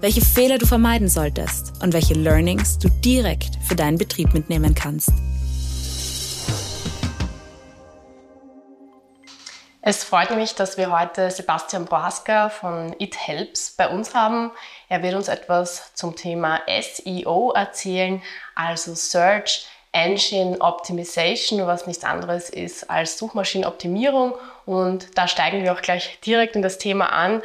welche Fehler du vermeiden solltest und welche Learnings du direkt für deinen Betrieb mitnehmen kannst. Es freut mich, dass wir heute Sebastian Boaska von It Helps bei uns haben. Er wird uns etwas zum Thema SEO erzählen, also Search Engine Optimization, was nichts anderes ist als Suchmaschinenoptimierung. Und da steigen wir auch gleich direkt in das Thema an.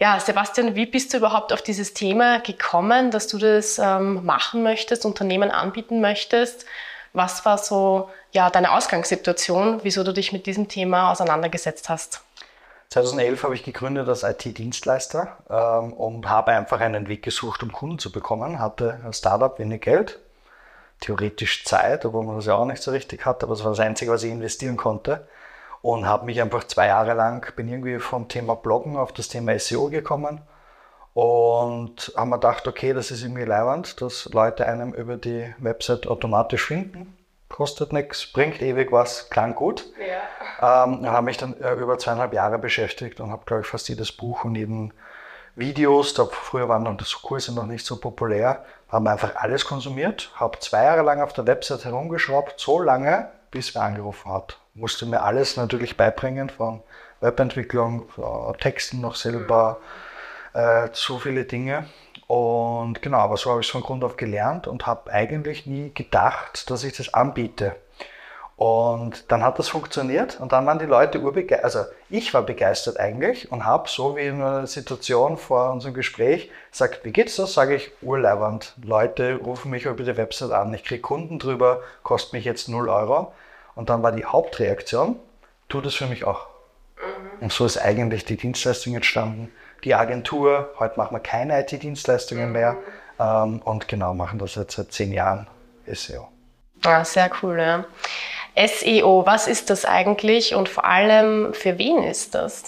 Ja, Sebastian, wie bist du überhaupt auf dieses Thema gekommen, dass du das ähm, machen möchtest, Unternehmen anbieten möchtest? Was war so ja, deine Ausgangssituation, wieso du dich mit diesem Thema auseinandergesetzt hast? 2011 habe ich gegründet als IT-Dienstleister ähm, und habe einfach einen Weg gesucht, um Kunden zu bekommen. Hatte als Startup wenig Geld, theoretisch Zeit, obwohl man das ja auch nicht so richtig hat, aber das war das Einzige, was ich investieren konnte und habe mich einfach zwei Jahre lang, bin irgendwie vom Thema Bloggen auf das Thema SEO gekommen und haben mir gedacht, okay, das ist irgendwie leibend, dass Leute einem über die Website automatisch finden. Kostet nichts, bringt ewig was, klang gut. Ja. Ähm, habe mich dann äh, über zweieinhalb Jahre beschäftigt und habe, glaube ich, fast jedes Buch und jeden Videos, da früher waren dann das Kurse noch nicht so populär, haben einfach alles konsumiert, habe zwei Jahre lang auf der Website herumgeschraubt, so lange, bis wer angerufen hat musste mir alles natürlich beibringen, von Webentwicklung, Texten noch selber, äh, so viele Dinge. Und genau, aber so habe ich es von Grund auf gelernt und habe eigentlich nie gedacht, dass ich das anbiete. Und dann hat das funktioniert und dann waren die Leute urbegeistert. Also ich war begeistert eigentlich und habe so wie in einer Situation vor unserem Gespräch gesagt, wie geht's das? Sage ich, urleibernd. Leute rufen mich über die Website an, ich kriege Kunden drüber, kostet mich jetzt 0 Euro. Und dann war die Hauptreaktion, tut es für mich auch. Mhm. Und so ist eigentlich die Dienstleistung entstanden. Die Agentur, heute machen wir keine IT-Dienstleistungen mhm. mehr ähm, und genau machen das jetzt seit zehn Jahren SEO. Ah, sehr cool, ja. SEO, was ist das eigentlich und vor allem für wen ist das?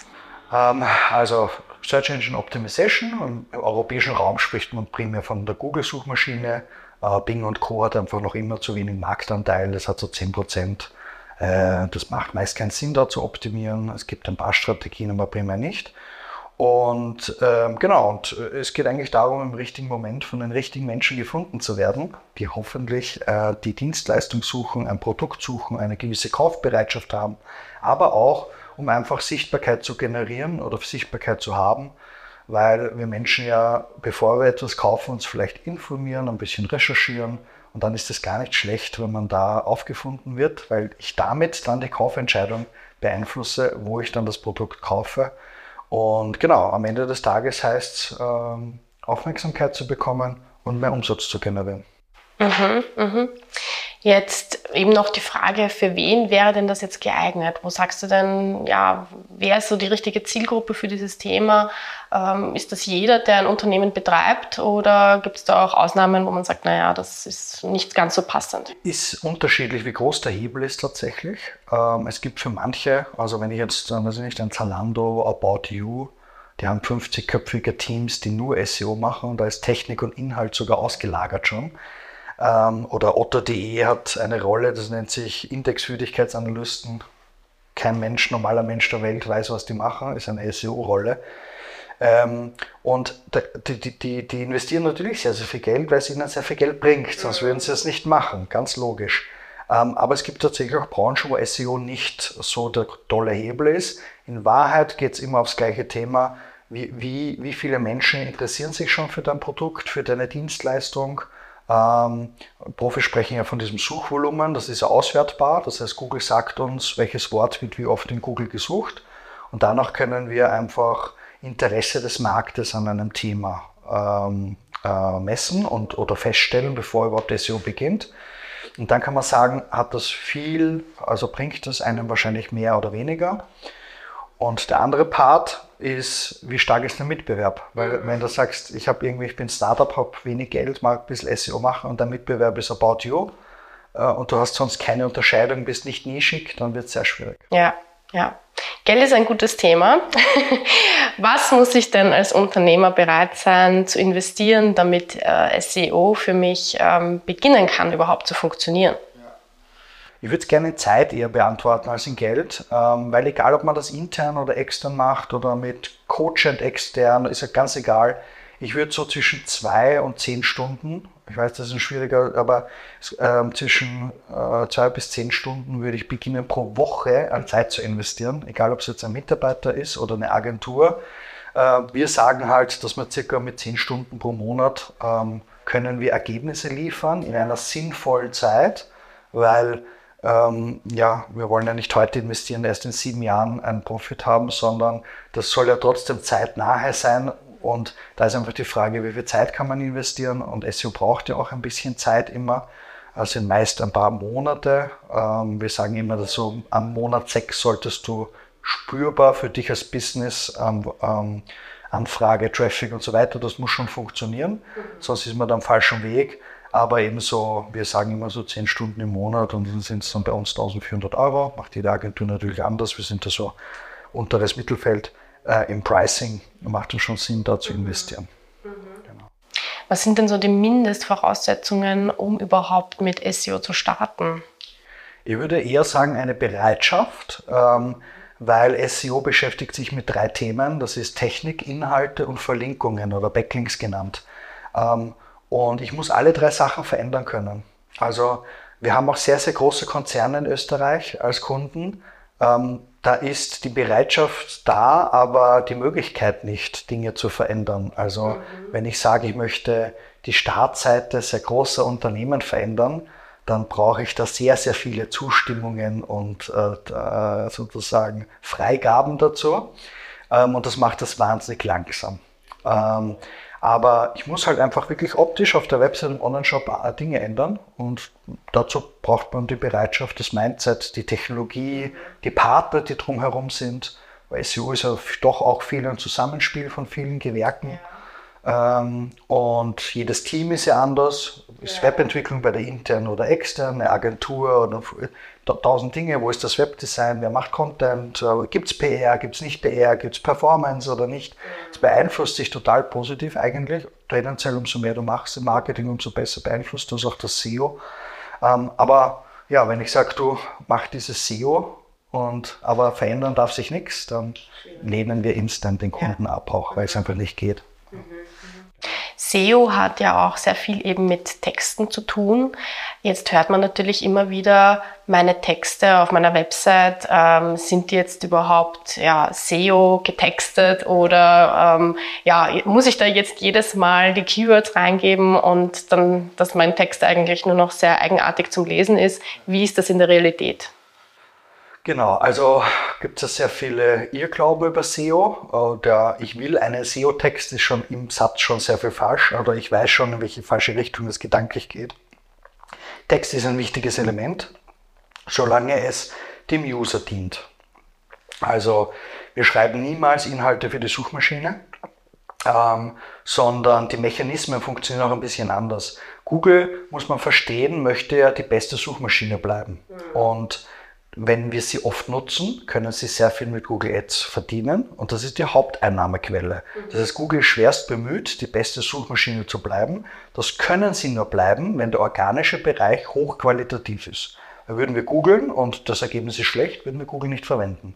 Ähm, also Search Engine Optimization. Im europäischen Raum spricht man primär von der Google-Suchmaschine. Äh, Bing und Co. hat einfach noch immer zu wenig Marktanteil. Das hat so 10 Prozent äh, das macht meist keinen Sinn, da zu optimieren. Es gibt ein paar Strategien, aber primär nicht. Und ähm, genau, und äh, es geht eigentlich darum, im richtigen Moment von den richtigen Menschen gefunden zu werden, die hoffentlich äh, die Dienstleistung suchen, ein Produkt suchen, eine gewisse Kaufbereitschaft haben, aber auch, um einfach Sichtbarkeit zu generieren oder Sichtbarkeit zu haben, weil wir Menschen ja, bevor wir etwas kaufen, uns vielleicht informieren, ein bisschen recherchieren, und dann ist es gar nicht schlecht, wenn man da aufgefunden wird, weil ich damit dann die Kaufentscheidung beeinflusse, wo ich dann das Produkt kaufe. Und genau, am Ende des Tages heißt es, ähm, Aufmerksamkeit zu bekommen und mehr Umsatz zu generieren. Mhm, mhm. Jetzt eben noch die Frage, für wen wäre denn das jetzt geeignet? Wo sagst du denn, ja, wer ist so die richtige Zielgruppe für dieses Thema? Ähm, ist das jeder, der ein Unternehmen betreibt oder gibt es da auch Ausnahmen, wo man sagt, naja, das ist nicht ganz so passend? Ist unterschiedlich, wie groß der Hebel ist tatsächlich. Ähm, es gibt für manche, also wenn ich jetzt, äh, weiß ich nicht, ein Zalando, About You, die haben 50-köpfige Teams, die nur SEO machen und da ist Technik und Inhalt sogar ausgelagert schon. Ähm, oder Otto.de hat eine Rolle, das nennt sich Indexwürdigkeitsanalysten. Kein Mensch, normaler Mensch der Welt weiß, was die machen, ist eine SEO-Rolle. Ähm, und die, die, die, die, investieren natürlich sehr, sehr viel Geld, weil es ihnen sehr viel Geld bringt, sonst würden sie es nicht machen, ganz logisch. Ähm, aber es gibt tatsächlich auch Branchen, wo SEO nicht so der tolle Hebel ist. In Wahrheit geht es immer aufs gleiche Thema. Wie, wie, wie viele Menschen interessieren sich schon für dein Produkt, für deine Dienstleistung? Ähm, Profis sprechen ja von diesem Suchvolumen, das ist auswertbar. Das heißt, Google sagt uns, welches Wort wird wie oft in Google gesucht. Und danach können wir einfach Interesse des Marktes an einem Thema ähm, äh, messen und, oder feststellen, bevor überhaupt SEO beginnt. Und dann kann man sagen, hat das viel, also bringt das einem wahrscheinlich mehr oder weniger. Und der andere Part ist, wie stark ist der Mitbewerb? Weil mhm. wenn du sagst, ich habe irgendwie, ich bin Startup, habe wenig Geld, mag ein bisschen SEO machen und der Mitbewerb ist About You äh, und du hast sonst keine Unterscheidung, bist nicht nischig, dann wird es sehr schwierig. Ja, ja. Geld ist ein gutes Thema. Was muss ich denn als Unternehmer bereit sein zu investieren, damit äh, SEO für mich ähm, beginnen kann, überhaupt zu funktionieren? Ich würde es gerne in Zeit eher beantworten als in Geld, ähm, weil egal, ob man das intern oder extern macht oder mit Coach und extern, ist ja ganz egal. Ich würde so zwischen zwei und zehn Stunden, ich weiß, das ist ein schwieriger, aber ähm, zwischen äh, zwei bis zehn Stunden würde ich beginnen, pro Woche an Zeit zu investieren, egal ob es jetzt ein Mitarbeiter ist oder eine Agentur. Äh, wir sagen halt, dass wir circa mit zehn Stunden pro Monat ähm, können wir Ergebnisse liefern in einer sinnvollen Zeit, weil ähm, ja, wir wollen ja nicht heute investieren, erst in sieben Jahren einen Profit haben, sondern das soll ja trotzdem zeitnahe sein. Und da ist einfach die Frage, wie viel Zeit kann man investieren? Und SEO braucht ja auch ein bisschen Zeit immer. Also meist ein paar Monate. Ähm, wir sagen immer, dass so am Monat sechs solltest du spürbar für dich als Business ähm, ähm, Anfrage, Traffic und so weiter, das muss schon funktionieren. Mhm. Sonst ist man da am falschen Weg aber ebenso, wir sagen immer so 10 Stunden im Monat und dann sind es dann bei uns 1400 Euro. Macht jede Agentur natürlich anders. Wir sind da so unteres Mittelfeld äh, im Pricing. Macht es schon Sinn, da zu investieren. Mhm. Genau. Was sind denn so die Mindestvoraussetzungen, um überhaupt mit SEO zu starten? Ich würde eher sagen, eine Bereitschaft. Ähm, weil SEO beschäftigt sich mit drei Themen. Das ist Technik, Inhalte und Verlinkungen oder Backlinks genannt. Ähm, und ich muss alle drei Sachen verändern können. Also wir haben auch sehr, sehr große Konzerne in Österreich als Kunden. Ähm, da ist die Bereitschaft da, aber die Möglichkeit nicht, Dinge zu verändern. Also mhm. wenn ich sage, ich möchte die Startseite sehr großer Unternehmen verändern, dann brauche ich da sehr, sehr viele Zustimmungen und äh, sozusagen Freigaben dazu. Ähm, und das macht das wahnsinnig langsam. Ähm, aber ich muss halt einfach wirklich optisch auf der Website und Online-Shop Dinge ändern und dazu braucht man die Bereitschaft, das Mindset, die Technologie, die Partner, die drumherum sind. Weil SEO ist ja doch auch viel ein Zusammenspiel von vielen Gewerken. Ja. Ähm, und jedes Team ist ja anders. Ist ja. Webentwicklung bei der internen oder externen, eine Agentur oder tausend Dinge. Wo ist das Webdesign? Wer macht Content? Äh, gibt es PR? Gibt es nicht PR? Gibt es Performance oder nicht? Das beeinflusst sich total positiv eigentlich. Tendenziell, umso mehr du machst im Marketing, umso besser beeinflusst das auch das SEO. Ähm, aber ja, wenn ich sage, du mach dieses SEO und aber verändern darf sich nichts, dann lehnen wir instant den Kunden ja. ab, auch weil es einfach nicht geht. SEO hat ja auch sehr viel eben mit Texten zu tun. Jetzt hört man natürlich immer wieder, meine Texte auf meiner Website, ähm, sind die jetzt überhaupt ja, SEO getextet oder ähm, ja, muss ich da jetzt jedes Mal die Keywords reingeben und dann, dass mein Text eigentlich nur noch sehr eigenartig zum Lesen ist? Wie ist das in der Realität? Genau, also gibt es sehr viele Irrglauben über SEO. Der Ich will einen SEO-Text ist schon im Satz schon sehr viel falsch oder ich weiß schon, in welche falsche Richtung es gedanklich geht. Text ist ein wichtiges Element, solange es dem User dient. Also wir schreiben niemals Inhalte für die Suchmaschine, ähm, sondern die Mechanismen funktionieren auch ein bisschen anders. Google, muss man verstehen, möchte ja die beste Suchmaschine bleiben. Mhm. Und wenn wir sie oft nutzen, können sie sehr viel mit Google Ads verdienen und das ist die Haupteinnahmequelle. Das heißt, Google ist schwerst bemüht, die beste Suchmaschine zu bleiben. Das können sie nur bleiben, wenn der organische Bereich hochqualitativ ist. Würden wir googeln und das Ergebnis ist schlecht, würden wir Google nicht verwenden.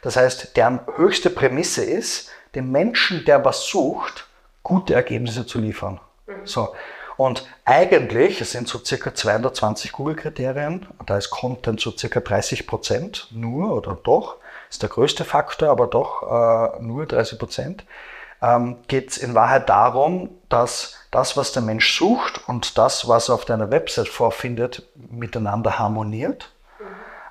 Das heißt, deren höchste Prämisse ist, dem Menschen, der was sucht, gute Ergebnisse zu liefern. So. Und eigentlich, es sind so circa 220 Google-Kriterien, da ist Content so circa 30 Prozent nur oder doch, ist der größte Faktor, aber doch äh, nur 30 Prozent, ähm, geht es in Wahrheit darum, dass das, was der Mensch sucht und das, was er auf deiner Website vorfindet, miteinander harmoniert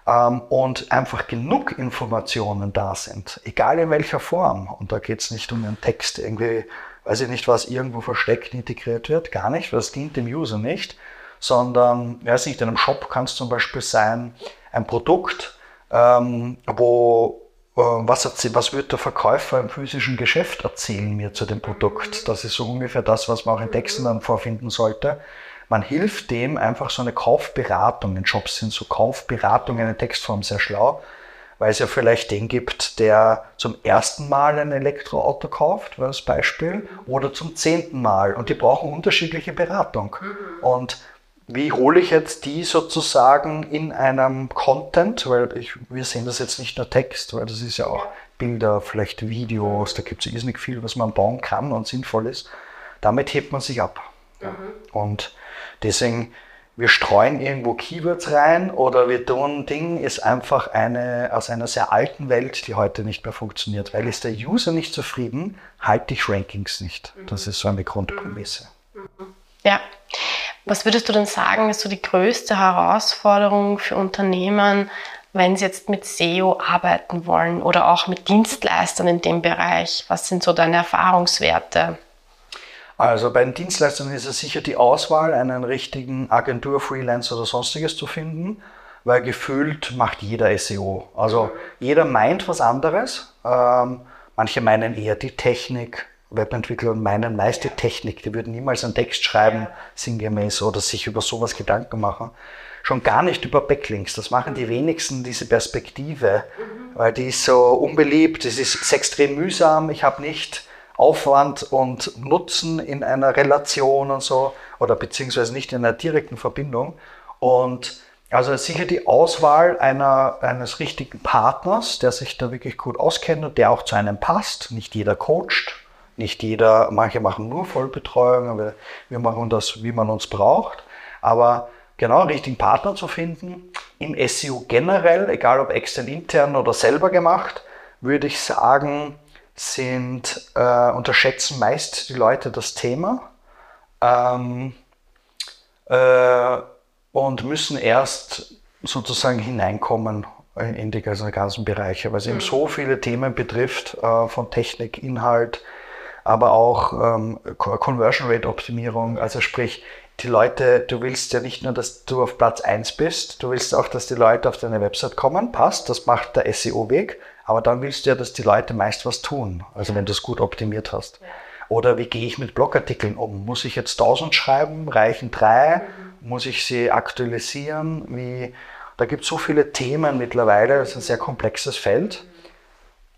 ähm, und einfach genug Informationen da sind, egal in welcher Form. Und da geht es nicht um einen Text irgendwie weiß ich nicht, was irgendwo versteckt integriert wird, gar nicht, weil das dient dem User nicht, sondern, weiß nicht, in einem Shop kann es zum Beispiel sein, ein Produkt, ähm, wo was, was wird der Verkäufer im physischen Geschäft erzählen mir zu dem Produkt? Das ist so ungefähr das, was man auch in Texten dann vorfinden sollte. Man hilft dem einfach so eine Kaufberatung. In Jobs sind so Kaufberatungen in Textform sehr schlau, weil es ja vielleicht den gibt, der zum ersten Mal ein Elektroauto kauft, war das Beispiel, oder zum zehnten Mal. Und die brauchen unterschiedliche Beratung. Und wie hole ich jetzt die sozusagen in einem Content, weil ich, wir sehen das jetzt nicht nur Text, weil das ist ja auch Bilder, vielleicht Videos, da gibt es irrsinnig viel, was man bauen kann und sinnvoll ist. Damit hebt man sich ab. Mhm. Und deswegen, wir streuen irgendwo Keywords rein oder wir tun Ding, ist einfach eine aus einer sehr alten Welt, die heute nicht mehr funktioniert. Weil ist der User nicht zufrieden, halte ich Rankings nicht. Das ist so eine Grundprämisse. Ja. Was würdest du denn sagen, ist so die größte Herausforderung für Unternehmen, wenn sie jetzt mit SEO arbeiten wollen oder auch mit Dienstleistern in dem Bereich? Was sind so deine Erfahrungswerte? Also bei den Dienstleistern ist es sicher die Auswahl, einen richtigen Agentur, Freelancer oder sonstiges zu finden, weil gefühlt macht jeder SEO. Also jeder meint was anderes. Ähm, manche meinen eher die Technik, Webentwickler meinen meist die Technik. Die würden niemals einen Text schreiben, sinngemäß, oder sich über sowas Gedanken machen. Schon gar nicht über Backlinks. Das machen die wenigsten, diese Perspektive, weil die ist so unbeliebt, es ist extrem mühsam. Ich habe nicht Aufwand und Nutzen in einer Relation und so, oder beziehungsweise nicht in einer direkten Verbindung. Und also sicher die Auswahl einer, eines richtigen Partners, der sich da wirklich gut auskennt und der auch zu einem passt. Nicht jeder coacht, nicht jeder, manche machen nur Vollbetreuung, aber wir machen das, wie man uns braucht. Aber genau einen richtigen Partner zu finden, im SEO generell, egal ob extern, intern oder selber gemacht, würde ich sagen, sind, äh, unterschätzen meist die Leute das Thema ähm, äh, und müssen erst sozusagen hineinkommen in die ganzen Bereiche, weil es eben mhm. so viele Themen betrifft, äh, von Technik, Inhalt, aber auch ähm, Conversion Rate Optimierung. Also sprich, die Leute, du willst ja nicht nur, dass du auf Platz 1 bist, du willst auch, dass die Leute auf deine Website kommen, passt, das macht der SEO-Weg, aber dann willst du ja, dass die Leute meist was tun, also wenn du es gut optimiert hast. Ja. Oder wie gehe ich mit Blogartikeln um? Muss ich jetzt 1000 schreiben? Reichen drei? Mhm. Muss ich sie aktualisieren? Wie, da gibt es so viele Themen mittlerweile, das ist ein sehr komplexes Feld.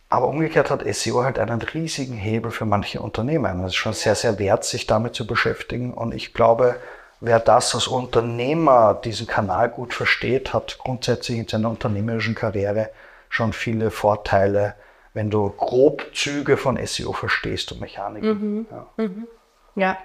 Aber umgekehrt hat SEO halt einen riesigen Hebel für manche Unternehmen. Es ist schon sehr, sehr wert, sich damit zu beschäftigen. Und ich glaube, wer das als Unternehmer, diesen Kanal gut versteht, hat grundsätzlich in seiner unternehmerischen Karriere schon viele Vorteile, wenn du grob Züge von SEO verstehst und Mechaniken. Mhm. Ja. Mhm. ja.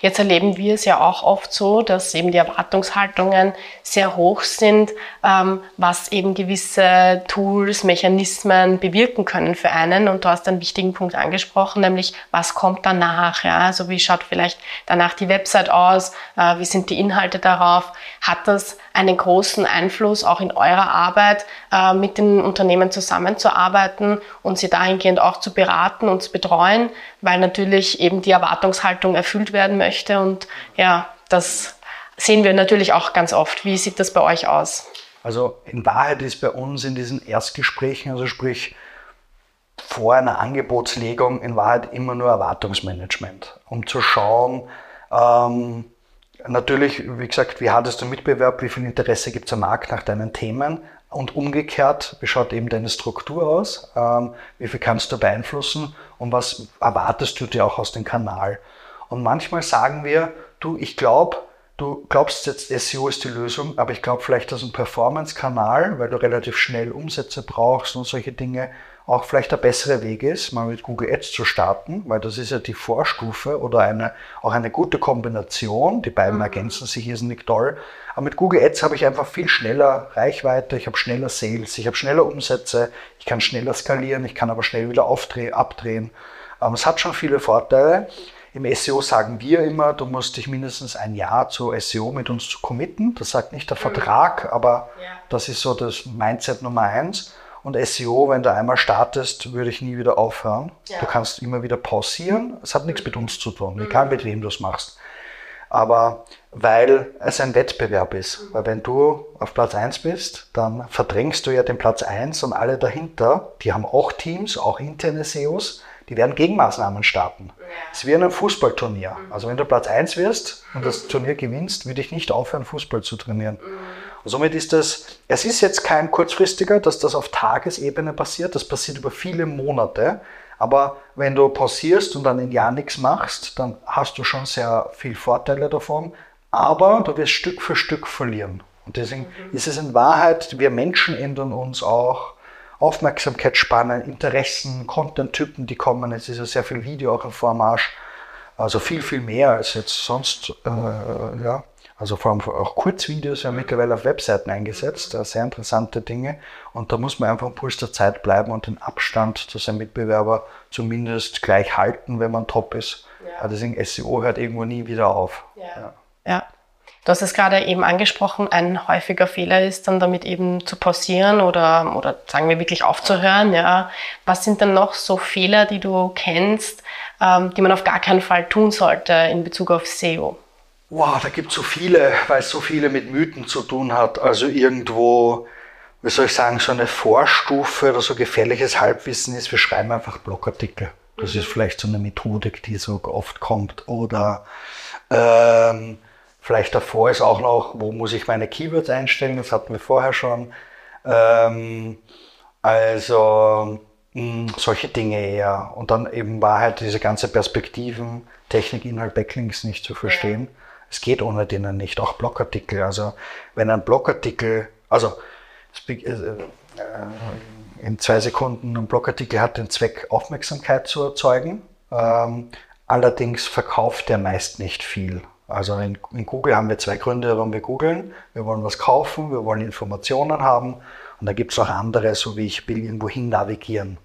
Jetzt erleben wir es ja auch oft so, dass eben die Erwartungshaltungen sehr hoch sind, ähm, was eben gewisse Tools, Mechanismen bewirken können für einen. Und du hast einen wichtigen Punkt angesprochen, nämlich was kommt danach? Ja? Also wie schaut vielleicht danach die Website aus? Äh, wie sind die Inhalte darauf? Hat das einen großen Einfluss auch in eurer Arbeit, äh, mit den Unternehmen zusammenzuarbeiten und sie dahingehend auch zu beraten und zu betreuen, weil natürlich eben die Erwartungshaltung erfüllt werden möchte. Und ja, das sehen wir natürlich auch ganz oft. Wie sieht das bei euch aus? Also in Wahrheit ist bei uns in diesen Erstgesprächen, also sprich vor einer Angebotslegung, in Wahrheit immer nur Erwartungsmanagement, um zu schauen, ähm, Natürlich, wie gesagt, wie hart ist der Mitbewerb, wie viel Interesse gibt es am Markt nach deinen Themen und umgekehrt, wie schaut eben deine Struktur aus, ähm, wie viel kannst du beeinflussen und was erwartest du dir auch aus dem Kanal. Und manchmal sagen wir, du, ich glaube, du glaubst jetzt, SEO ist die Lösung, aber ich glaube vielleicht, dass ein Performance-Kanal, weil du relativ schnell Umsätze brauchst und solche Dinge, auch vielleicht der bessere Weg ist, mal mit Google Ads zu starten, weil das ist ja die Vorstufe oder eine, auch eine gute Kombination. Die beiden mhm. ergänzen sich irrsinnig toll. Aber mit Google Ads habe ich einfach viel schneller Reichweite, ich habe schneller Sales, ich habe schneller Umsätze, ich kann schneller skalieren, ich kann aber schnell wieder abdrehen. Ähm, es hat schon viele Vorteile. Im SEO sagen wir immer, du musst dich mindestens ein Jahr zu SEO mit uns zu committen. Das sagt nicht der mhm. Vertrag, aber ja. das ist so das Mindset Nummer eins. Und SEO, wenn du einmal startest, würde ich nie wieder aufhören. Ja. Du kannst immer wieder pausieren. Es hat nichts mit uns zu tun, egal mit wem du es machst. aber weil es ein Wettbewerb ist. Weil wenn du auf Platz 1 bist, dann verdrängst du ja den Platz 1 und alle dahinter, die haben auch Teams, auch interne SEOs, die werden Gegenmaßnahmen starten. Es ist wie in einem Fußballturnier. Also wenn du Platz 1 wirst und das Turnier gewinnst, würde ich nicht aufhören, Fußball zu trainieren. Und somit ist das, es ist jetzt kein kurzfristiger, dass das auf Tagesebene passiert, das passiert über viele Monate. Aber wenn du pausierst und dann ein Jahr nichts machst, dann hast du schon sehr viel Vorteile davon. Aber du wirst Stück für Stück verlieren. Und deswegen mhm. ist es in Wahrheit, wir Menschen ändern uns auch. Aufmerksamkeitsspannen, Interessen, Content-Typen, die kommen. Es ist ja sehr viel Video auch im Vormarsch. Also viel, viel mehr als jetzt sonst. Äh, ja. Also vor allem auch Kurzvideos ja mittlerweile auf Webseiten eingesetzt, sehr interessante Dinge. Und da muss man einfach im Puls der Zeit bleiben und den Abstand zu seinem Mitbewerber zumindest gleich halten, wenn man top ist. Ja. Also deswegen SEO hört irgendwo nie wieder auf. Ja. ja. ja. Du hast es gerade eben angesprochen, ein häufiger Fehler ist dann damit eben zu pausieren oder, oder sagen wir wirklich aufzuhören. Ja. Was sind denn noch so Fehler, die du kennst, ähm, die man auf gar keinen Fall tun sollte in Bezug auf SEO? Wow, da gibt es so viele, weil es so viele mit Mythen zu tun hat. Also irgendwo, wie soll ich sagen, so eine Vorstufe oder so gefährliches Halbwissen ist, wir schreiben einfach Blogartikel. Das ist vielleicht so eine Methodik, die so oft kommt. Oder ähm, vielleicht davor ist auch noch, wo muss ich meine Keywords einstellen, das hatten wir vorher schon. Ähm, also mh, hm, solche Dinge eher. Und dann eben war halt diese ganze Perspektiven, Technik, Inhalt, Backlinks nicht zu verstehen. Ja es geht ohne denen nicht, auch Blogartikel. Also wenn ein Blogartikel, also äh, äh, in zwei Sekunden ein Blogartikel hat den Zweck, Aufmerksamkeit zu erzeugen. Ähm, allerdings verkauft er meist nicht viel. Also in, in, Google haben wir zwei Gründe, warum wir googeln. Wir wollen was kaufen, wir wollen Informationen haben und da gibt es auch andere, so wie ich will irgendwo hin navigieren.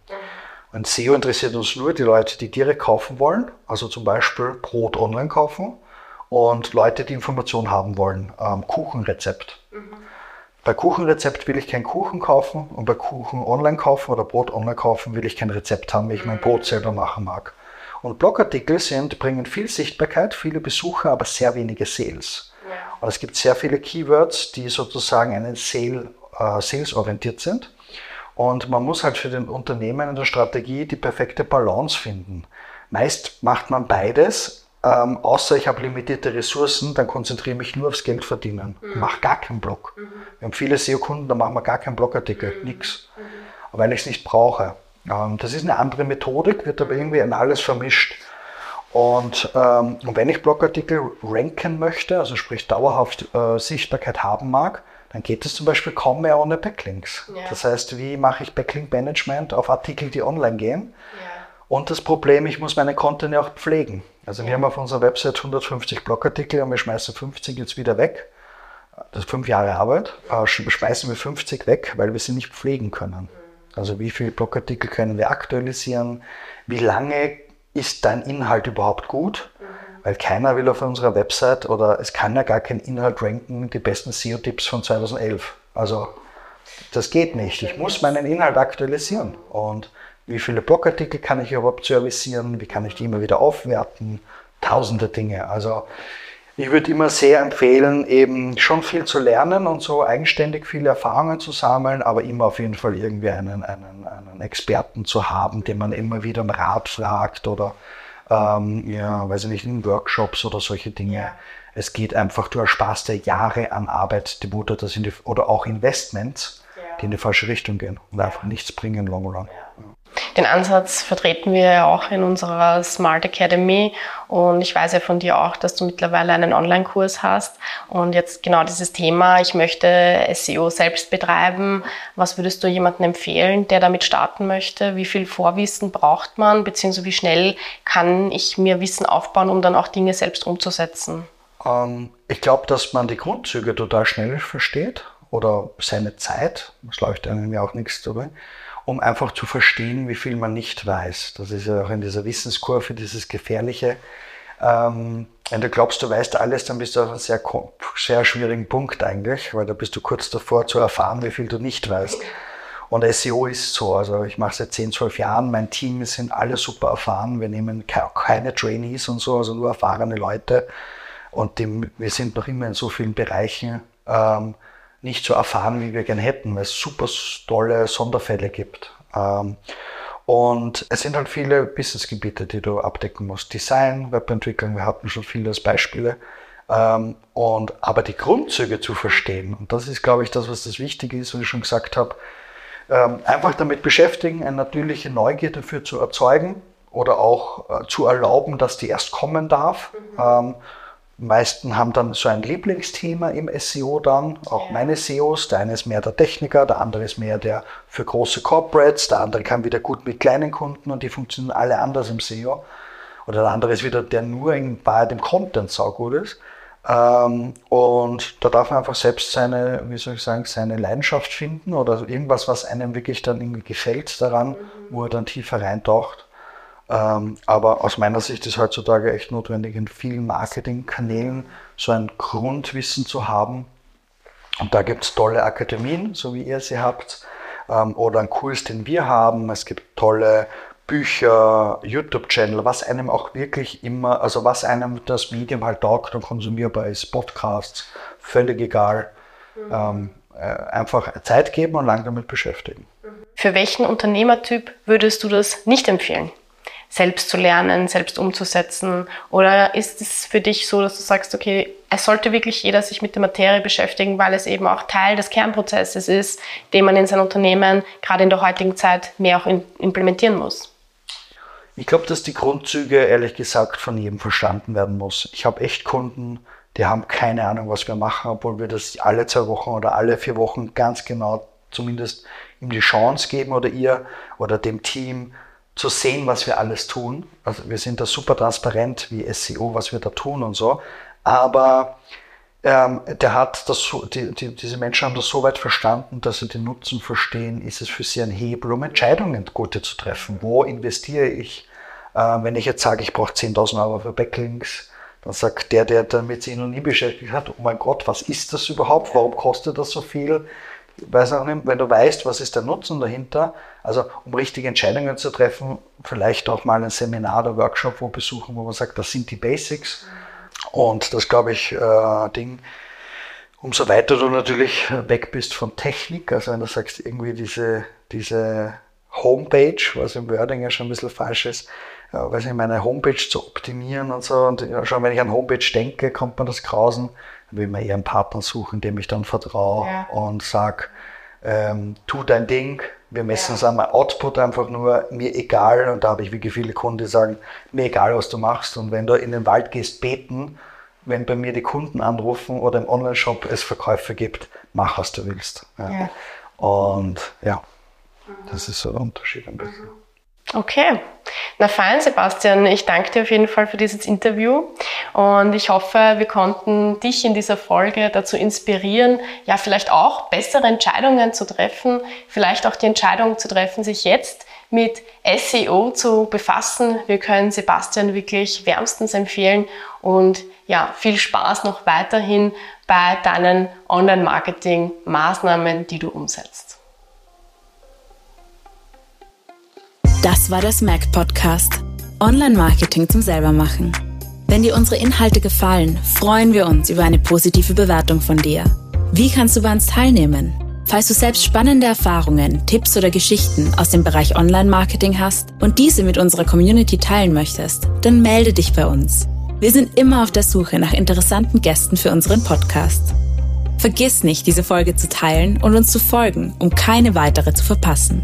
Und SEO interessiert uns nur die Leute, die direkt kaufen wollen, also zum Beispiel Brot online kaufen und Leute, die Informationen haben wollen. Ähm, Kuchenrezept. Mhm. Bei Kuchenrezept will ich keinen Kuchen kaufen und bei Kuchen online kaufen oder Brot online kaufen will ich kein Rezept haben, weil ich mein Brot selber machen mag. Und Blogartikel sind, bringen viel Sichtbarkeit, viele Besucher, aber sehr wenige Sales. Ja. Und es gibt sehr viele Keywords, die sozusagen einen Sale, äh, Sales-orientiert sind. Und man muss halt für den Unternehmen in der Strategie die perfekte Balance finden. Meist macht man beides, ähm, außer ich habe limitierte Ressourcen, dann konzentriere ich mich nur aufs Geld verdienen. Mhm. Mache gar keinen Blog. Mhm. Wir haben viele SEO-Kunden, da machen wir gar keinen Blogartikel, mhm. nichts. Mhm. Weil ich es nicht brauche. Ähm, das ist eine andere Methodik, wird aber irgendwie in alles vermischt. Und, ähm, und wenn ich Blogartikel ranken möchte, also sprich dauerhaft äh, Sichtbarkeit haben mag, dann geht es zum Beispiel kaum mehr ohne Backlinks. Ja. Das heißt, wie mache ich Backlink-Management auf Artikel, die online gehen? Ja. Und das Problem, ich muss meinen Content ja auch pflegen. Also ja. wir haben auf unserer Website 150 Blogartikel und wir schmeißen 50 jetzt wieder weg. Das ist fünf Jahre Arbeit. Äh, schmeißen wir 50 weg, weil wir sie nicht pflegen können. Also wie viele Blogartikel können wir aktualisieren? Wie lange ist dein Inhalt überhaupt gut? Mhm. Weil keiner will auf unserer Website oder es kann ja gar kein Inhalt ranken, die besten SEO-Tipps von 2011. Also das geht nicht. Ich muss meinen Inhalt aktualisieren. Und wie viele Blogartikel kann ich überhaupt servicieren? Wie kann ich die immer wieder aufwerten? Tausende Dinge. Also ich würde immer sehr empfehlen, eben schon viel zu lernen und so eigenständig viele Erfahrungen zu sammeln, aber immer auf jeden Fall irgendwie einen, einen, einen Experten zu haben, den man immer wieder um Rat fragt oder ähm, ja, weiß ich nicht, in Workshops oder solche Dinge. Es geht einfach, du ersparst dir Jahre an Arbeit, die Mutter, das in die, oder auch Investments, die in die falsche Richtung gehen und einfach nichts bringen long run. Ja. Den Ansatz vertreten wir ja auch in unserer Smart Academy und ich weiß ja von dir auch, dass du mittlerweile einen Online-Kurs hast und jetzt genau dieses Thema, ich möchte SEO selbst betreiben. Was würdest du jemandem empfehlen, der damit starten möchte? Wie viel Vorwissen braucht man, beziehungsweise wie schnell kann ich mir Wissen aufbauen, um dann auch Dinge selbst umzusetzen? Ähm, ich glaube, dass man die Grundzüge total schnell versteht oder seine Zeit, das läuft einem ja auch nichts dabei um einfach zu verstehen, wie viel man nicht weiß. Das ist ja auch in dieser Wissenskurve dieses Gefährliche. Ähm, wenn du glaubst, du weißt alles, dann bist du auf einem sehr, sehr schwierigen Punkt eigentlich, weil da bist du kurz davor zu erfahren, wie viel du nicht weißt. Und SEO ist so. Also ich mache seit 10, 12 Jahren, mein Team sind alle super erfahren. Wir nehmen keine Trainees und so, also nur erfahrene Leute. Und die, wir sind noch immer in so vielen Bereichen ähm, nicht so erfahren, wie wir gern hätten, weil es super tolle Sonderfälle gibt. Ähm, und es sind halt viele Businessgebiete, die du abdecken musst. Design, Webentwicklung, wir hatten schon viele als Beispiele. Ähm, und, aber die Grundzüge zu verstehen, und das ist, glaube ich, das, was das Wichtige ist, was ich schon gesagt habe, ähm, einfach damit beschäftigen, eine natürliche Neugier dafür zu erzeugen oder auch äh, zu erlauben, dass die erst kommen darf. Mhm. Meisten haben dann so ein Lieblingsthema im SEO dann, auch ja. meine SEOs. Der eine ist mehr der Techniker, der andere ist mehr der für große Corporates, der andere kann wieder gut mit kleinen Kunden und die funktionieren alle anders im SEO. Oder der andere ist wieder, der nur in Wahrheit im Content saugut ist. Ähm, und da darf man einfach selbst seine, wie soll ich sagen, seine Leidenschaft finden oder irgendwas, was einem wirklich dann irgendwie gefällt daran, mhm. wo er dann tiefer reintaucht. Ähm, aber aus meiner Sicht ist heutzutage echt notwendig, in vielen Marketingkanälen so ein Grundwissen zu haben. Und da gibt es tolle Akademien, so wie ihr sie habt, ähm, oder einen Kurs, den wir haben. Es gibt tolle Bücher, YouTube-Channel, was einem auch wirklich immer, also was einem das Medium halt taugt und konsumierbar ist, Podcasts, völlig egal. Mhm. Ähm, äh, einfach Zeit geben und lang damit beschäftigen. Für welchen Unternehmertyp würdest du das nicht empfehlen? Selbst zu lernen, selbst umzusetzen? Oder ist es für dich so, dass du sagst, okay, es sollte wirklich jeder sich mit der Materie beschäftigen, weil es eben auch Teil des Kernprozesses ist, den man in sein Unternehmen gerade in der heutigen Zeit mehr auch implementieren muss? Ich glaube, dass die Grundzüge ehrlich gesagt von jedem verstanden werden muss. Ich habe echt Kunden, die haben keine Ahnung, was wir machen, obwohl wir das alle zwei Wochen oder alle vier Wochen ganz genau zumindest ihm die Chance geben oder ihr oder dem Team zu sehen, was wir alles tun. Also wir sind da super transparent wie SEO, was wir da tun und so. Aber ähm, der hat das so, die, die, diese Menschen haben das so weit verstanden, dass sie den Nutzen verstehen, ist es für sie ein Hebel, um Entscheidungen gute zu treffen. Wo investiere ich? Äh, wenn ich jetzt sage, ich brauche 10.000 Euro für Backlinks, dann sagt der, der damit sich noch nie beschäftigt hat, oh mein Gott, was ist das überhaupt? Warum kostet das so viel? Weiß auch nicht, wenn du weißt, was ist der Nutzen dahinter, also um richtige Entscheidungen zu treffen, vielleicht auch mal ein Seminar oder Workshop wo besuchen, wo man sagt, das sind die Basics. Und das glaube ich, äh, Ding, umso weiter du natürlich weg bist von Technik, also wenn du sagst, irgendwie diese, diese Homepage, was im Wording ja schon ein bisschen falsch ist, äh, weiß ich, meine Homepage zu optimieren und so. Und ja, schon wenn ich an Homepage denke, kommt man das Grausen will man eher einen Partner suchen, dem ich dann vertraue ja. und sage, ähm, tu dein Ding, wir messen ja. es an Output einfach nur, mir egal, und da habe ich wirklich viele Kunden, die sagen, mir egal, was du machst. Und wenn du in den Wald gehst, beten, wenn bei mir die Kunden anrufen oder im Online-Shop es Verkäufe gibt, mach, was du willst. Ja. Ja. Und ja, das ist so der Unterschied ein bisschen. Okay. Na fein, Sebastian, ich danke dir auf jeden Fall für dieses Interview und ich hoffe, wir konnten dich in dieser Folge dazu inspirieren, ja vielleicht auch bessere Entscheidungen zu treffen, vielleicht auch die Entscheidung zu treffen, sich jetzt mit SEO zu befassen. Wir können Sebastian wirklich wärmstens empfehlen und ja, viel Spaß noch weiterhin bei deinen Online-Marketing-Maßnahmen, die du umsetzt. Das war der Smack Podcast. Online-Marketing zum Selbermachen. Wenn dir unsere Inhalte gefallen, freuen wir uns über eine positive Bewertung von dir. Wie kannst du bei uns teilnehmen? Falls du selbst spannende Erfahrungen, Tipps oder Geschichten aus dem Bereich Online-Marketing hast und diese mit unserer Community teilen möchtest, dann melde dich bei uns. Wir sind immer auf der Suche nach interessanten Gästen für unseren Podcast. Vergiss nicht, diese Folge zu teilen und uns zu folgen, um keine weitere zu verpassen.